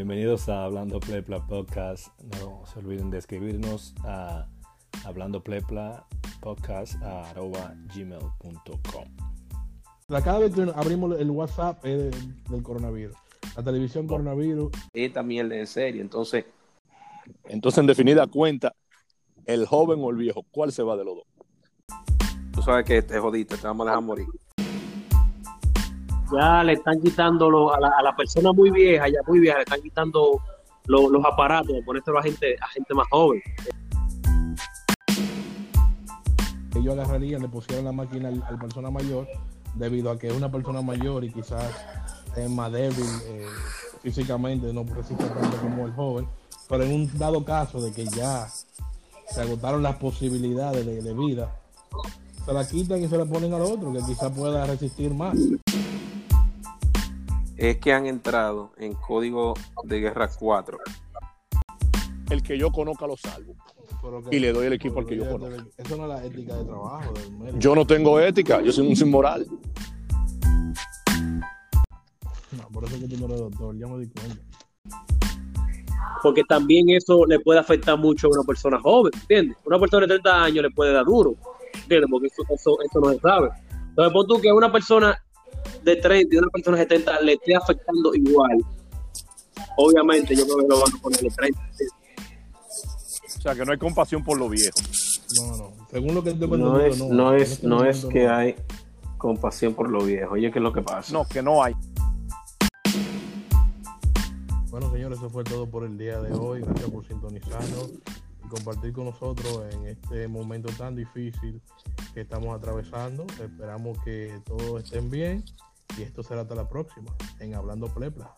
Bienvenidos a Hablando Plepla Podcast. No se olviden de escribirnos a Hablando Plepla Podcast a arroba gmail.com. Cada vez que abrimos el WhatsApp es del coronavirus. La televisión coronavirus. Esta mierda es serie, entonces. Entonces, en definida cuenta, el joven o el viejo, ¿cuál se va de los dos? Tú sabes que te jodiste, te vamos a dejar morir. Ya le están quitando a, la, a persona muy vieja, ya muy vieja, le están quitando los aparatos, ponérselo a gente, a gente más joven. Ellos agarrarían, le pusieran la máquina al, al persona mayor, debido a que es una persona mayor y quizás es más débil eh, físicamente, no resiste tanto como el joven. Pero en un dado caso de que ya se agotaron las posibilidades de, de vida, se la quitan y se la ponen al otro, que quizás pueda resistir más. Es que han entrado en código de guerra 4. El que yo conozca lo salvo. Que- Y le doy el equipo al que yo conozco. Eso no es la ética de trabajo del. Yo no tengo ética, yo soy un sin moral. No, por eso es que tú no eres doctor, ya me di cuenta. Porque también eso le puede afectar mucho a una persona joven, ¿entiendes? Una persona de 30 años le puede dar duro, ¿entiendes? Porque eso, eso, eso no se sabe. Entonces, pon tú que a una persona de 30 y una persona de 70 le esté afectando igual. Obviamente, yo creo que lo van a poner de 30. ¿entiendes? O sea, que no hay compasión por los viejos. No, no. Según lo que estoy No es, no En es, no es que no. hay compasión por lo viejo. Oye, ¿qué es lo que pasa? No, que no hay. Bueno, señores, eso fue todo por el día de hoy. Gracias por sintonizarnos y compartir con nosotros en este momento tan difícil que estamos atravesando. Esperamos que todos estén bien y esto será hasta la próxima en Hablando Plepla.